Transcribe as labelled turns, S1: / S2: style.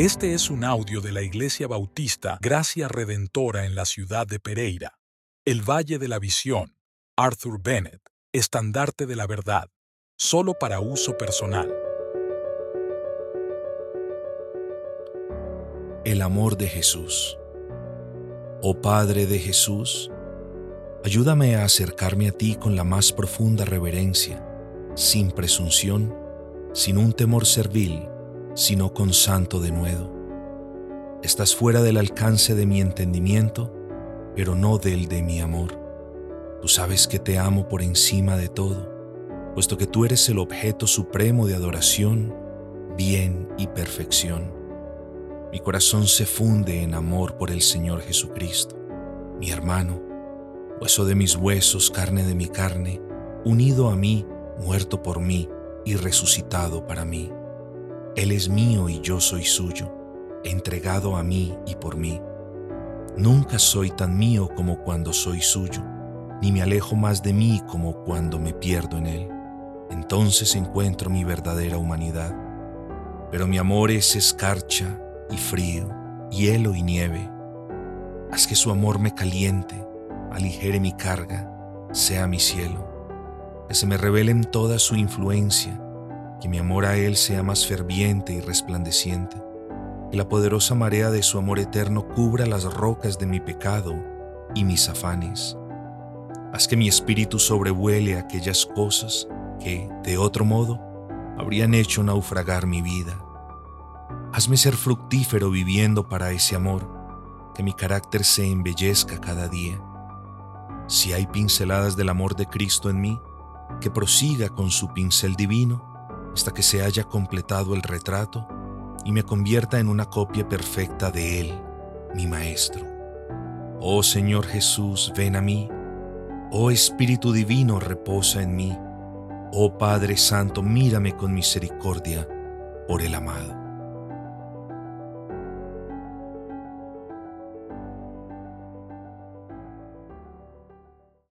S1: Este es un audio de la Iglesia Bautista Gracia Redentora en la ciudad de Pereira, el Valle de la Visión, Arthur Bennett, estandarte de la verdad, solo para uso personal.
S2: El amor de Jesús. Oh Padre de Jesús, ayúdame a acercarme a ti con la más profunda reverencia, sin presunción, sin un temor servil, sino con santo denuedo. Estás fuera del alcance de mi entendimiento, pero no del de mi amor. Tú sabes que te amo por encima de todo, puesto que tú eres el objeto supremo de adoración, bien y perfección. Mi corazón se funde en amor por el Señor Jesucristo, mi hermano, hueso de mis huesos, carne de mi carne, unido a mí, muerto por mí y resucitado para mí. Él es mío y yo soy suyo, entregado a mí y por mí. Nunca soy tan mío como cuando soy suyo, ni me alejo más de mí como cuando me pierdo en Él. Entonces encuentro mi verdadera humanidad. Pero mi amor es escarcha y frío, hielo y nieve. Haz que su amor me caliente, aligere mi carga, sea mi cielo, que se me revelen toda su influencia que mi amor a Él sea más ferviente y resplandeciente, que la poderosa marea de su amor eterno cubra las rocas de mi pecado y mis afanes. Haz que mi espíritu sobrevuele aquellas cosas que, de otro modo, habrían hecho naufragar mi vida. Hazme ser fructífero viviendo para ese amor, que mi carácter se embellezca cada día. Si hay pinceladas del amor de Cristo en mí, que prosiga con su pincel divino hasta que se haya completado el retrato y me convierta en una copia perfecta de Él, mi Maestro. Oh Señor Jesús, ven a mí. Oh Espíritu Divino, reposa en mí. Oh Padre Santo, mírame con misericordia por el amado.